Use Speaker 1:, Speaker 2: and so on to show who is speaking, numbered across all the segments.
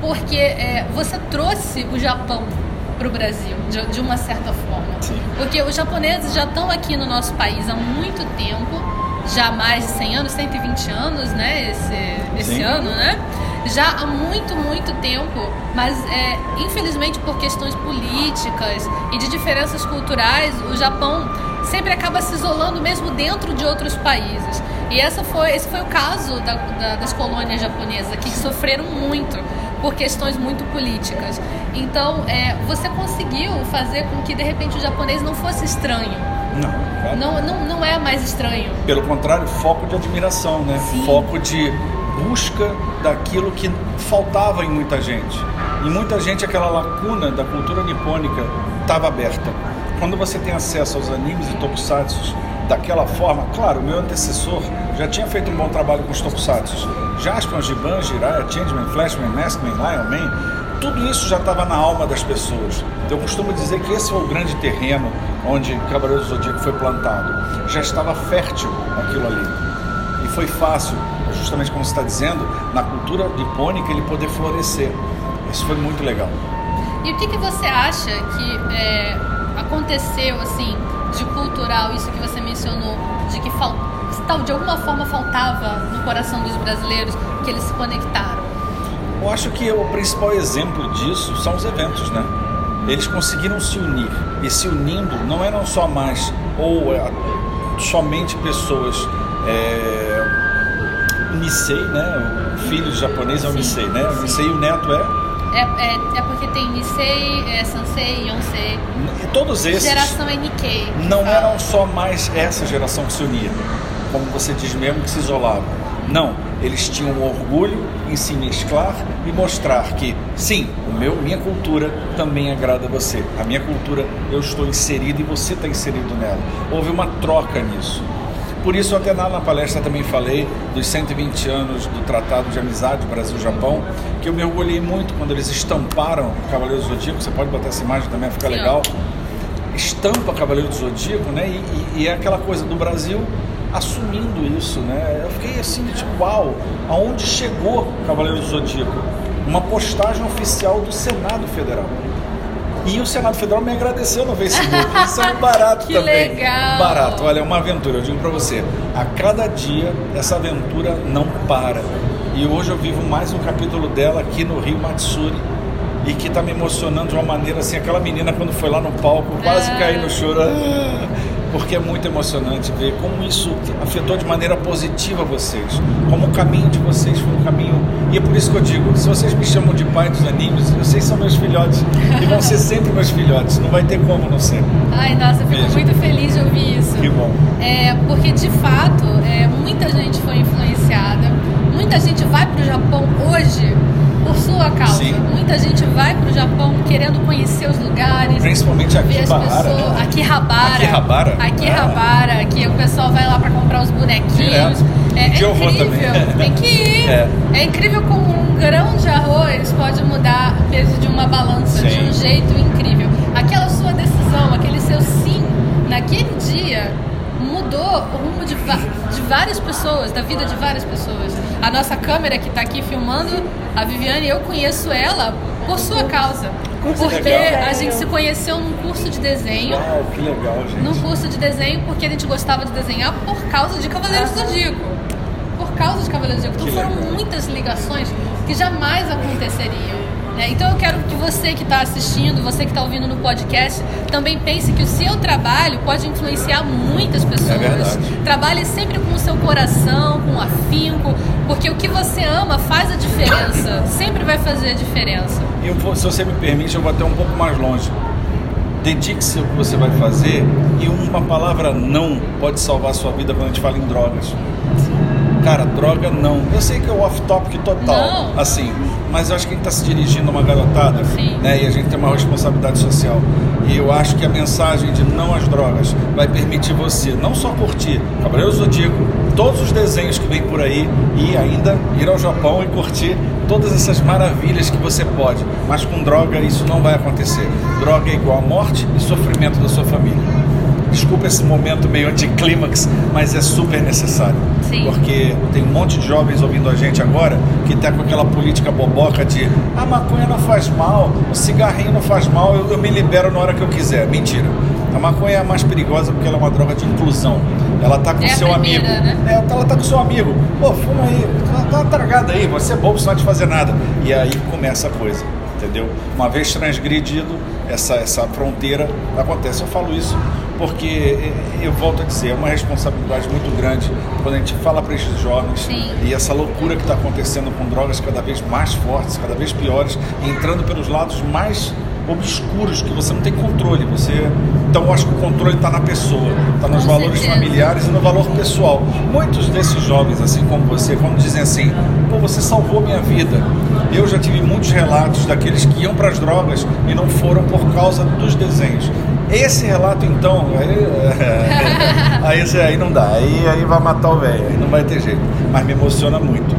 Speaker 1: porque é, você trouxe o Japão para o Brasil, de, de, uma certa forma.
Speaker 2: Sim.
Speaker 1: Porque os japoneses já estão aqui no nosso país há muito tempo, já há mais de 100 anos, 120 anos, né? Esse, esse ano, né? Já há muito, muito tempo, mas é, infelizmente por questões políticas e de diferenças culturais, o Japão sempre acaba se isolando mesmo dentro de outros países. E essa foi, esse foi o caso da, da, das colônias japonesas, que sofreram muito por questões muito políticas. Então, é, você conseguiu fazer com que de repente o japonês não fosse estranho.
Speaker 2: Não, claro.
Speaker 1: não, não, não é mais estranho.
Speaker 2: Pelo contrário, foco de admiração, né?
Speaker 1: Sim.
Speaker 2: Foco de busca daquilo que faltava em muita gente. Em muita gente, aquela lacuna da cultura nipônica estava aberta. Quando você tem acesso aos animes e tokusatsu daquela forma, claro, o meu antecessor já tinha feito um bom trabalho com os tokusatsu. Jaspion, Giban, Jiraiya, Changeman, Flashman, Maskman, Lion Man, tudo isso já estava na alma das pessoas. Eu costumo dizer que esse foi o grande terreno onde Cavaleiro do Zodíaco foi plantado. Já estava fértil aquilo ali. E foi fácil, justamente como você está dizendo, na cultura nipônica ele poder florescer. Isso foi muito legal.
Speaker 1: E o que, que você acha que é, aconteceu, assim, de cultural, isso que você mencionou, de que fal, tal, de alguma forma faltava no coração dos brasileiros, que eles se conectaram?
Speaker 2: Eu acho que o principal exemplo disso são os eventos, né? Eles conseguiram se unir. E se unindo, não eram só mais ou é, somente pessoas. É, Nisei, né? O filho japonês é o Nisei, né? O Nisei e o neto é
Speaker 1: é, é, é, porque tem Nisei, é Sansei, Yonsei.
Speaker 2: E todos esses.
Speaker 1: Geração é Nikkei.
Speaker 2: Não eram só mais essa geração que se unia, como você diz mesmo, que se isolava. Não, eles tinham orgulho em se mesclar e mostrar que, sim, o meu, minha cultura também agrada a você. A minha cultura eu estou inserido e você está inserido nela. Houve uma troca nisso. Por isso, até lá na palestra também falei dos 120 anos do Tratado de Amizade Brasil-Japão, que eu me orgulhei muito quando eles estamparam o Cavaleiro do Zodíaco. Você pode botar essa imagem também, fica legal. Estampa Cavaleiro do Zodíaco, né? E, e, e é aquela coisa do Brasil assumindo isso, né? Eu fiquei assim, tipo, uau, aonde chegou o Cavaleiro do Zodíaco? Uma postagem oficial do Senado Federal. E o Senado Federal me agradeceu no Facebook. Isso é um barato
Speaker 1: que
Speaker 2: também.
Speaker 1: legal.
Speaker 2: Barato. Olha, é uma aventura. Eu digo para você, a cada dia essa aventura não para. E hoje eu vivo mais um capítulo dela aqui no Rio Matsuri. E que está me emocionando de uma maneira assim, aquela menina quando foi lá no palco, quase
Speaker 1: Ah.
Speaker 2: caiu no choro. Ah, Porque é muito emocionante ver como isso afetou de maneira positiva vocês. Como o caminho de vocês foi um caminho. E é por isso que eu digo: se vocês me chamam de pai dos animes, vocês são meus filhotes. E vão ser sempre meus filhotes. Não vai ter como não ser.
Speaker 1: Ai, nossa, eu fico
Speaker 2: Beijo.
Speaker 1: muito feliz de ouvir isso.
Speaker 2: Que bom.
Speaker 1: É, porque de fato, é, muita gente foi influenciada. Muita gente vai para o Japão hoje por sua causa.
Speaker 2: Sim.
Speaker 1: Muita gente vai para o Japão querendo conhecer os lugares.
Speaker 2: Principalmente
Speaker 1: ver as
Speaker 2: Akihabara,
Speaker 1: pessoas.
Speaker 2: né?
Speaker 1: Akihabara.
Speaker 2: Akihabara?
Speaker 1: Akihabara, que o pessoal vai lá para comprar os bonequinhos. É, é incrível.
Speaker 2: também.
Speaker 1: Tem que ir.
Speaker 2: É.
Speaker 1: É. incrível como um grão de arroz pode mudar o peso de uma balança de
Speaker 2: Sim.
Speaker 1: um jeito incrível. Aquela sua decisão, aquele seu sim naquele dia mudou o rumo de, de várias pessoas, da vida de várias pessoas. A nossa câmera que está aqui filmando, a Viviane, eu conheço ela por sua causa. Porque a gente se conheceu num curso de desenho.
Speaker 2: Uau, que legal, gente.
Speaker 1: Num curso de desenho, porque a gente gostava de desenhar por causa de Cavaleiros do Zodíaco. Por causa de Cavaleiros do Zodíaco. Então foram muitas ligações que jamais aconteceriam. Né? Então eu quero que você que está assistindo, você que está ouvindo no podcast, também pense que o seu trabalho pode influenciar muitas pessoas.
Speaker 2: É verdade.
Speaker 1: Trabalhe sempre com o seu coração, com afinco, porque o que você ama faz a diferença. Sempre vai fazer a diferença.
Speaker 2: E eu se você me permite, eu vou até um pouco mais longe. Dedique-se ao que você vai fazer e uma palavra não pode salvar a sua vida quando a gente fala em drogas. Cara, droga não. Eu sei que é o off-topic total,
Speaker 1: Não.
Speaker 2: assim, mas eu acho que a gente está se dirigindo a uma garotada,
Speaker 1: Sim.
Speaker 2: né? E a gente tem uma responsabilidade social. E eu acho que a mensagem de não às drogas vai permitir você não só curtir Cavaleiro Zodíaco, todos os desenhos que vem por aí e ainda ir ao Japão e curtir todas essas maravilhas que você pode. Mas com droga isso não vai acontecer. Droga é igual a morte e sofrimento da sua família. Desculpa esse momento meio anticlímax, mas é super necessário.
Speaker 1: Sim.
Speaker 2: Porque tem um monte de jovens ouvindo a gente agora que tá com aquela política boboca de a maconha não faz mal, o cigarrinho não faz mal, eu, eu me libero na hora que eu quiser. Mentira. A maconha é a mais perigosa porque ela é uma droga de inclusão. Ela tá com
Speaker 1: É
Speaker 2: seu
Speaker 1: primeira,
Speaker 2: amigo.
Speaker 1: né?
Speaker 2: É, ela tá com seu amigo. Pô, fuma aí, tá, tá tragada aí, você é bobo, você não vai te fazer nada. E aí começa a coisa, entendeu? Uma vez transgredido essa, essa fronteira, acontece. Eu falo isso porque, eh, eu volto a dizer, é uma responsabilidade muito grande quando a gente fala para esses jovens
Speaker 1: Sim.
Speaker 2: e essa loucura que está acontecendo com drogas cada vez mais fortes, cada vez piores, entrando pelos lados mais obscuros que você não tem controle. Você, então eu acho que o controle está na pessoa, está nos
Speaker 1: Com
Speaker 2: valores
Speaker 1: certeza.
Speaker 2: familiares e no valor pessoal. Muitos desses jovens, assim como você, quando dizem assim, pô, você salvou minha vida. Eu já tive muitos relatos daqueles que iam para as drogas e não foram por causa dos desenhos. Esse relato, então, aí, aí, esse aí não dá, aí, aí vai matar o velho, aí não vai ter jeito. Mas me emociona muito,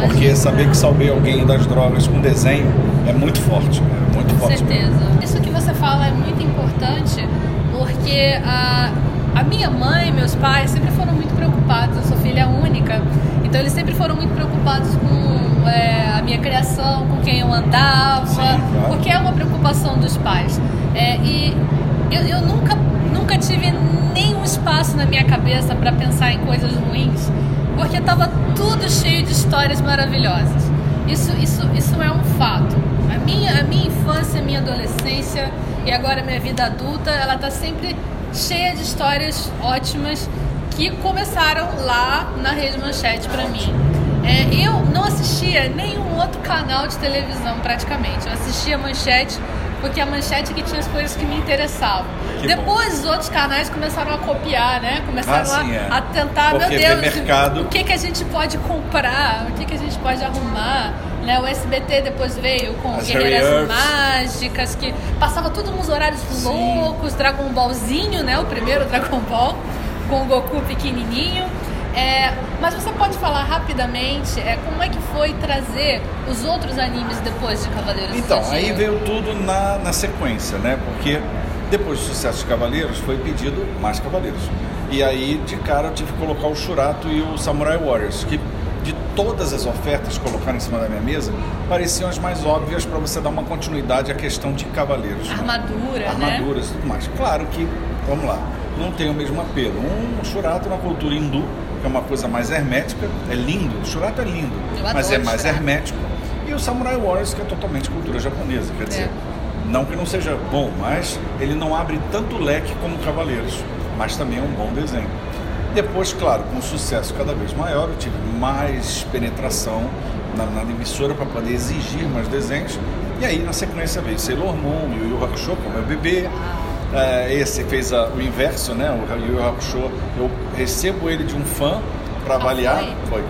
Speaker 2: porque saber que salvei alguém das drogas com desenho é muito forte, é muito
Speaker 1: Com
Speaker 2: forte. mesmo.
Speaker 1: certeza. Isso que você fala é muito importante porque a, a minha mãe meus pais sempre foram muito preocupados. Eu sou filha única, então eles sempre foram muito preocupados com é, a minha criação, com quem eu andava,
Speaker 2: Sim, claro.
Speaker 1: porque é uma preocupação dos pais. É, e eu, eu nunca, nunca tive nenhum espaço na minha cabeça para pensar em coisas ruins, porque estava tudo cheio de histórias maravilhosas. Isso, isso, isso é um fato. A minha, a minha infância, a minha adolescência e agora a minha vida adulta, ela tá sempre cheia de histórias ótimas que começaram lá na Rede Manchete para mim. É, eu não assistia nenhum outro canal de televisão praticamente. Eu assistia Manchete porque a Manchete que tinha as coisas que me interessavam.
Speaker 2: Que
Speaker 1: Depois os outros canais começaram a copiar, né? Começaram
Speaker 2: Ah, sim,
Speaker 1: a,
Speaker 2: é.
Speaker 1: a tentar,
Speaker 2: Porque
Speaker 1: meu Deus,
Speaker 2: mercado.
Speaker 1: o que, que a gente pode comprar, o que, que a gente pode arrumar. Né? O SBT depois veio com
Speaker 2: As
Speaker 1: Guerreiras. Mágicas, que passava tudo nos horários
Speaker 2: Sim.
Speaker 1: loucos, Dragon Ballzinho, né? O primeiro Dragon Ball, com o Goku pequenininho. É, mas você pode falar rapidamente é, como é que foi trazer os outros animes depois de Cavaleiros do
Speaker 2: Então, aí veio tudo na, na sequência, né? Porque depois do sucesso de Cavaleiros, foi pedido mais Cavaleiros. E aí, de cara, eu tive que colocar o Shurato e o Samurai Warriors, que de todas as ofertas que colocaram em cima da minha mesa, pareciam as mais óbvias para você dar uma continuidade à questão de Cavaleiros. né?
Speaker 1: Armadura, né?
Speaker 2: armaduras e tudo mais. Claro que, vamos lá, não tem o mesmo apelo. Um Shurato na cultura hindu, que é uma coisa mais hermética, é lindo, o Shurato é lindo, mas é mais
Speaker 1: Shurato.
Speaker 2: hermético. E o Samurai Warriors, que é totalmente cultura japonesa, quer dizer,
Speaker 1: É.
Speaker 2: não que não seja bom, mas ele não abre tanto leque como Cavaleiros, mas também é um bom desenho. Depois, claro, com um sucesso cada vez maior, eu tive mais penetração na, na emissora para poder exigir mais desenhos. E aí, na sequência, veio Sailor Moon, Yu Yu Hakusho, que é bebê. É, esse fez a- o inverso, né? O Yu Yu Hakusho, eu recebo ele de um fã para avaliar.
Speaker 1: foi?
Speaker 2: Foi.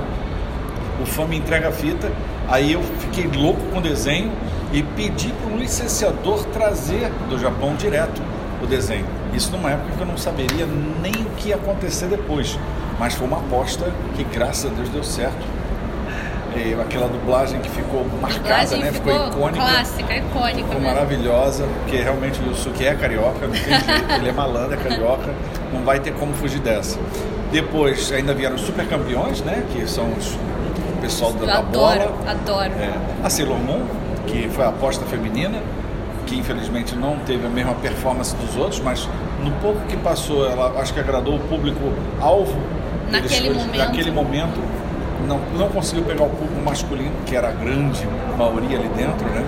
Speaker 2: O fã me entrega a fita, aí eu fiquei louco com o desenho e pedi para um licenciador trazer do Japão direto o desenho. Isso numa época que eu não saberia nem o que ia acontecer depois. Mas foi uma aposta que, graças a Deus, deu certo. E aquela dublagem que ficou marcada, né? Ficou, icônica.
Speaker 1: clássica, icônica
Speaker 2: Ficou maravilhosa, porque realmente o Yusuke é carioca, não tem jeito, ele é malandro, é carioca, não vai ter como fugir dessa. Depois ainda vieram os super campeões, né? Que são os, o pessoal da, da
Speaker 1: adoro,
Speaker 2: bola.
Speaker 1: adoro.
Speaker 2: É, a Sailor Moon, que foi a aposta feminina, que infelizmente não teve a mesma performance dos outros, mas no pouco que passou, ela acho que agradou o público alvo.
Speaker 1: Naquele momento.
Speaker 2: Naquele momento, não, não conseguiu pegar o público masculino, que era a grande maioria ali dentro, né?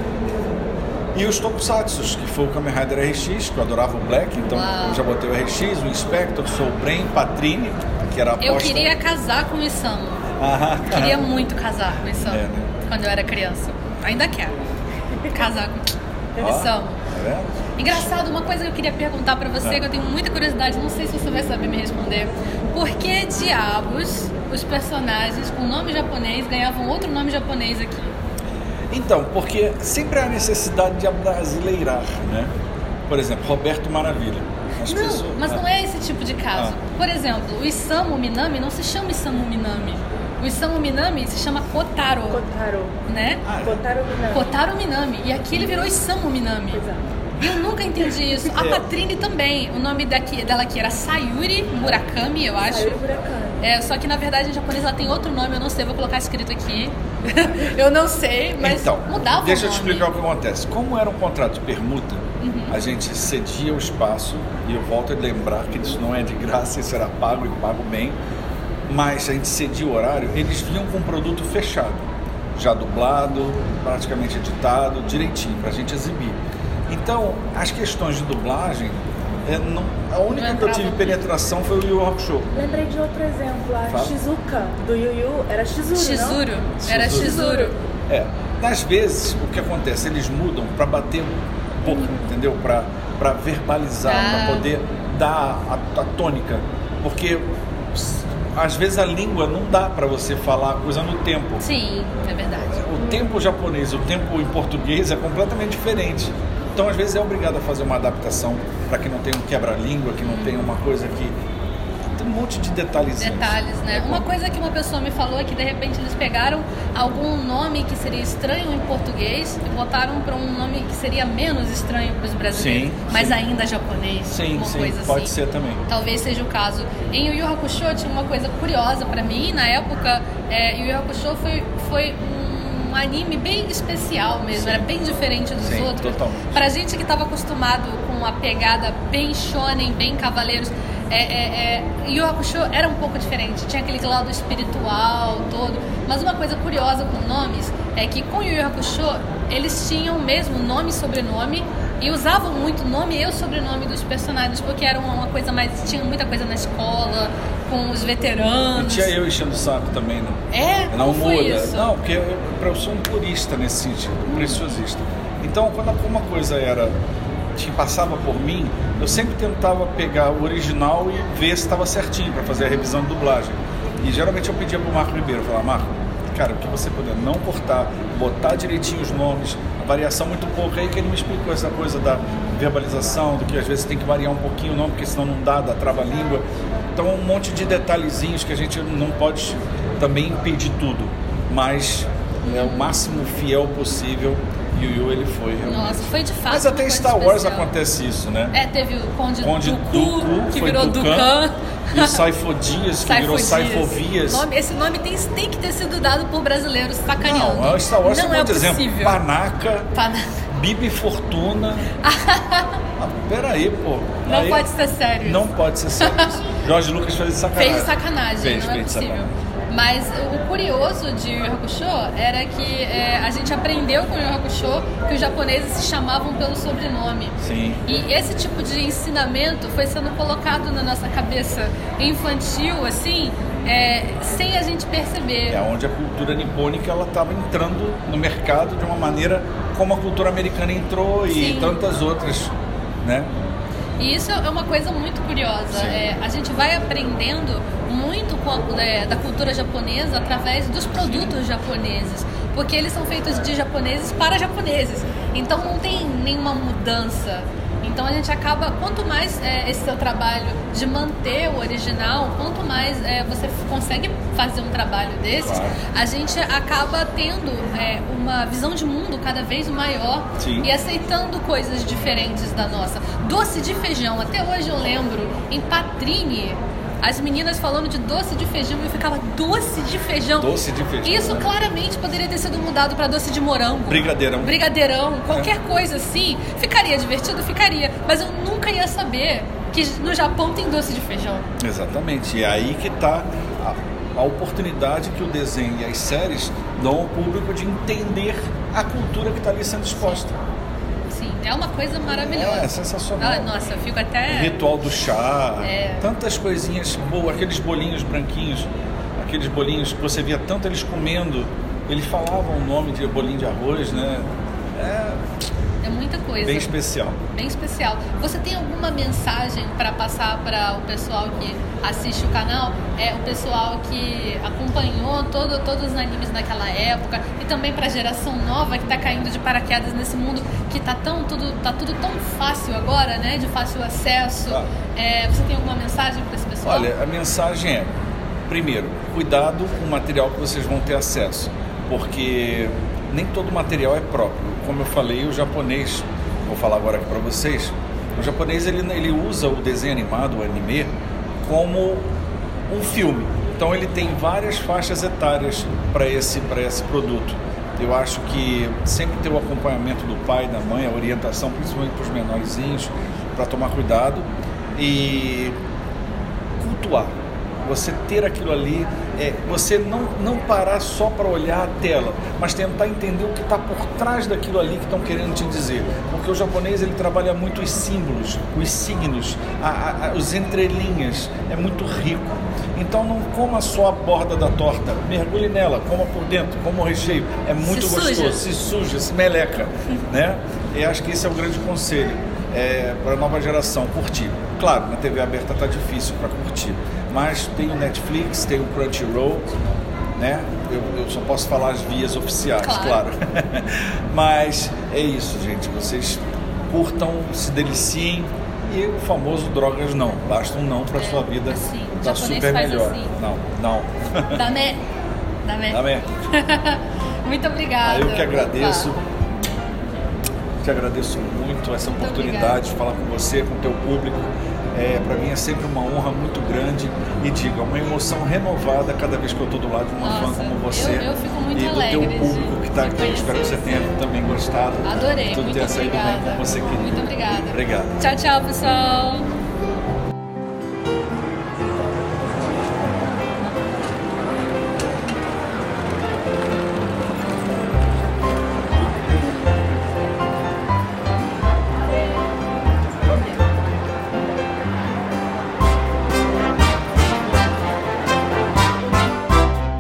Speaker 2: E os Tokusatsus, que foi o Kamen Rider RX, que eu adorava o Black, então
Speaker 1: Uau.
Speaker 2: eu já botei o RX, o Inspector, Soul Brain, Patrine, que era a aposta.
Speaker 1: Eu queria casar com o Isamu.
Speaker 2: Aham.
Speaker 1: Queria muito casar com o Isamu.
Speaker 2: É, né?
Speaker 1: Quando eu era criança. Ainda quero. Casar com o Isamu.
Speaker 2: tá vendo?
Speaker 1: Engraçado, uma coisa que eu queria perguntar pra você,
Speaker 2: Ah.
Speaker 1: que eu tenho muita curiosidade, não sei se você vai saber me responder. Por que diabos os personagens com nome japonês ganhavam outro nome japonês aqui?
Speaker 2: Então, porque sempre há necessidade de abrasileirar, né? Por exemplo, Roberto Maravilha. As
Speaker 1: Não,
Speaker 2: pessoas-
Speaker 1: mas
Speaker 2: ah,
Speaker 1: não é esse tipo de caso.
Speaker 2: Ah.
Speaker 1: Por exemplo, o Isamu Minami não se chama Isamu Minami. O Isamu Minami se chama Kotaro,
Speaker 3: Kotaro.
Speaker 1: né?
Speaker 2: Ah, é.
Speaker 3: Kotaro Minami.
Speaker 1: Kotaro Minami. E aqui ele virou Isamu Minami.
Speaker 3: Exato.
Speaker 1: Eu nunca entendi isso. A Patrine também. O nome daqui, dela aqui era Sayuri Murakami, eu acho.
Speaker 3: Sayuri Murakami.
Speaker 1: É, só que na verdade em japonês ela tem outro nome, eu não sei, vou colocar escrito aqui. eu não sei, mas
Speaker 2: então,
Speaker 1: mudava
Speaker 2: deixa
Speaker 1: o
Speaker 2: eu te explicar o que acontece. Como era um contrato de permuta, a gente cedia o espaço, e eu volto a lembrar que isso não é de graça, isso era pago e pago bem, mas a gente cedia o horário, eles vinham com um produto fechado, já dublado, praticamente editado, direitinho, para a gente exibir. Então, as questões de dublagem, é, não- a única
Speaker 1: Não
Speaker 2: que eu tive penetração foi o Yu Yu Hakusho.
Speaker 3: Lembrei de outro exemplo, a
Speaker 2: Fala.
Speaker 3: Shizuka do Yu Yu era Shizuru,
Speaker 1: Shizuru.
Speaker 3: não?
Speaker 1: Era
Speaker 2: Shizuru.
Speaker 1: Shizuru.
Speaker 2: É, às vezes o que acontece, eles mudam para bater boca, entendeu? Para verbalizar,
Speaker 1: Ah.
Speaker 2: para poder dar a, a tônica, porque às vezes a língua não dá para você falar a coisa no tempo.
Speaker 1: Sim, é verdade.
Speaker 2: O tempo japonês, o tempo em português é completamente diferente. Então, às vezes, é obrigado a fazer uma adaptação para que não tenha um quebra-língua, que não tenha uma coisa que. Tem um monte de detalhezinhos.
Speaker 1: Detalhes, né?
Speaker 2: É,
Speaker 1: Uma coisa que uma pessoa me falou é que de repente eles pegaram algum nome que seria estranho em português e botaram para um nome que seria menos estranho para os brasileiros,
Speaker 2: Sim,
Speaker 1: mas
Speaker 2: sim.
Speaker 1: ainda japonês.
Speaker 2: Sim,
Speaker 1: uma
Speaker 2: sim,
Speaker 1: coisa
Speaker 2: pode
Speaker 1: assim.
Speaker 2: ser também.
Speaker 1: Talvez seja o caso. Em Yu Yu Hakusho tinha uma coisa curiosa pra mim. Na época, é, Yu Yu Hakusho foi, foi um anime bem especial mesmo.
Speaker 2: Sim.
Speaker 1: Era bem diferente dos
Speaker 2: Sim,
Speaker 1: outros.
Speaker 2: totalmente.
Speaker 1: Pra gente que estava acostumado com a pegada bem shonen, bem cavaleiros, é, é, é, Yu Hakusho era um pouco diferente. Tinha aquele lado espiritual todo. Mas uma coisa curiosa com nomes é que com Yu Yu Hakusho eles tinham mesmo nome e sobrenome e usavam muito nome e o sobrenome dos personagens porque era uma coisa mais tinha muita coisa na escola com os
Speaker 2: E
Speaker 1: veteranos.
Speaker 2: tinha eu enchendo o saco também, né?
Speaker 1: É,
Speaker 2: Não muda. Não, porque eu, eu sou um purista nesse sentido, um preciosista. Então, quando uma coisa era que passava por mim, eu sempre tentava pegar o original e ver se estava certinho para fazer a revisão de dublagem. E geralmente eu pedia pro Marco Ribeiro, falar, Marco, cara, o que você puder não cortar, botar direitinho os nomes, a variação muito pouca, aí que ele me explicou essa coisa da verbalização, do que às vezes tem que variar um pouquinho o nome, porque senão não dá, dá trava-língua. Então um monte de detalhezinhos que a gente não pode também impedir tudo, mas é o máximo fiel possível e o Yu ele foi realmente.
Speaker 1: Nossa, foi de fato.
Speaker 2: Mas até em Star Wars
Speaker 1: especial.
Speaker 2: acontece isso, né?
Speaker 1: É, teve o Conde,
Speaker 2: Conde
Speaker 1: Dooku,
Speaker 2: Dooku
Speaker 1: que virou
Speaker 2: Dukan, e o Saifodias, que virou. Saifovias.
Speaker 1: Nome- esse nome tem, tem que ter sido dado por brasileiros sacaneando.
Speaker 2: Não, Star Wars
Speaker 1: Não
Speaker 2: é um
Speaker 1: é
Speaker 2: exemplo. Panaca,
Speaker 1: Pana-
Speaker 2: Bibi Fortuna. ah, peraí, pô.
Speaker 1: Não
Speaker 2: Aí-
Speaker 1: pode ser sério. isso.
Speaker 2: Não pode ser sério. isso. Jorge Lucas fez sacanagem.
Speaker 1: Fez sacanagem,
Speaker 2: Fez,
Speaker 1: não é
Speaker 2: fez de
Speaker 1: possível.
Speaker 2: sacanagem.
Speaker 1: Mas o curioso de Yu Hakusho era que é, a gente aprendeu com Yu Hakusho que os japoneses se chamavam pelo sobrenome.
Speaker 2: Sim.
Speaker 1: E esse tipo de ensinamento foi sendo colocado na nossa cabeça infantil, assim, é, sem a gente perceber.
Speaker 2: É onde a cultura nipônica ela estava entrando no mercado de uma maneira como a cultura americana entrou e
Speaker 1: Sim.
Speaker 2: tantas outras, né?
Speaker 1: E isso é uma coisa muito curiosa. É, a gente vai aprendendo muito com é, da cultura japonesa através dos produtos japoneses, porque eles são feitos de japoneses para japoneses. Então não tem nenhuma mudança. Então a gente acaba, quanto mais é, esse seu trabalho de manter o original, quanto mais é, você consegue fazer um trabalho desses,
Speaker 2: Claro.
Speaker 1: a gente acaba tendo é, uma visão de mundo cada vez maior
Speaker 2: Sim.
Speaker 1: e aceitando coisas diferentes da nossa. Doce de feijão, até hoje eu lembro, em Patrine, as meninas falando de doce de feijão e eu ficava, doce de feijão?
Speaker 2: Doce de feijão,
Speaker 1: Isso
Speaker 2: né?
Speaker 1: claramente poderia ter sido mudado para doce de morango.
Speaker 2: Brigadeirão.
Speaker 1: Brigadeirão, qualquer
Speaker 2: É.
Speaker 1: coisa assim. Ficaria divertido? Ficaria. Mas eu nunca ia saber que no Japão tem doce de feijão.
Speaker 2: Exatamente. E é aí que está a, a oportunidade que o desenho e as séries dão ao público de entender a cultura que está ali sendo exposta.
Speaker 1: É uma coisa maravilhosa.
Speaker 2: É, sensacional.
Speaker 1: Ah, nossa, eu fico até.
Speaker 2: Ritual do chá,
Speaker 1: É.
Speaker 2: tantas coisinhas boas, aqueles bolinhos branquinhos, aqueles bolinhos que você via tanto eles comendo, eles falavam o nome de bolinho de arroz, né? É
Speaker 1: É muita coisa.
Speaker 2: bem especial.
Speaker 1: bem especial. Você tem alguma mensagem para passar para o pessoal que assiste o canal? É o pessoal que acompanhou todo, todos os animes naquela época e também para a geração nova que está caindo de paraquedas nesse mundo que tá tão tudo tá tudo tão fácil agora, né? De fácil acesso.
Speaker 2: Tá.
Speaker 1: É, você tem alguma mensagem para esse pessoal?
Speaker 2: Olha, a mensagem é: primeiro, cuidado com o material que vocês vão ter acesso, porque nem todo material é próprio. Como eu falei, o japonês vou falar agora aqui para vocês. O japonês ele, ele usa o desenho animado, o anime, como um filme. Então ele tem várias faixas etárias para esse, esse produto. Eu acho que sempre ter o acompanhamento do pai, da mãe, a orientação, principalmente para os menorzinhos, para tomar cuidado e cultuar você ter aquilo ali, é, você não, não parar só para olhar a tela, mas tentar entender o que está por trás daquilo ali que estão querendo te dizer. Porque o japonês ele trabalha muito os símbolos, os signos, a, a, os entrelinhas, é muito rico. Então não coma só a borda da torta, mergulhe nela, coma por dentro, coma o recheio. É muito
Speaker 1: se
Speaker 2: gostoso,
Speaker 1: suja.
Speaker 2: se suja, se meleca, né? E acho que esse é o grande conselho é, para a nova geração curtir. Claro, na TV aberta está difícil para curtir, mas tem o Netflix, tem o Crunchyroll, né? Eu, eu só posso falar as vias oficiais, claro.
Speaker 1: Claro.
Speaker 2: mas é isso, gente. Vocês curtam, se deliciem e o famoso drogas não. Basta um não para
Speaker 1: É,
Speaker 2: sua vida
Speaker 1: assim,
Speaker 2: tá super melhor.
Speaker 1: assim.
Speaker 2: Não, não.
Speaker 1: Dame. Dame.
Speaker 2: Amém.
Speaker 1: Muito obrigada.
Speaker 2: Eu que agradeço.
Speaker 1: Opa.
Speaker 2: Te agradeço muito essa oportunidade de falar com você, com o teu público. É, para mim é sempre uma honra muito grande e digo, é uma emoção renovada cada vez que eu estou do lado de uma fã
Speaker 1: Nossa,
Speaker 2: como você
Speaker 1: eu- eu fico muito
Speaker 2: e do teu público
Speaker 1: de-
Speaker 2: que está aqui. Espero que você tenha também gostado.
Speaker 1: Adorei,
Speaker 2: Tudo
Speaker 1: muito
Speaker 2: tenha saído bem
Speaker 1: obrigada.
Speaker 2: como você queria.
Speaker 1: Muito obrigada.
Speaker 2: Obrigado.
Speaker 1: Tchau, tchau, pessoal.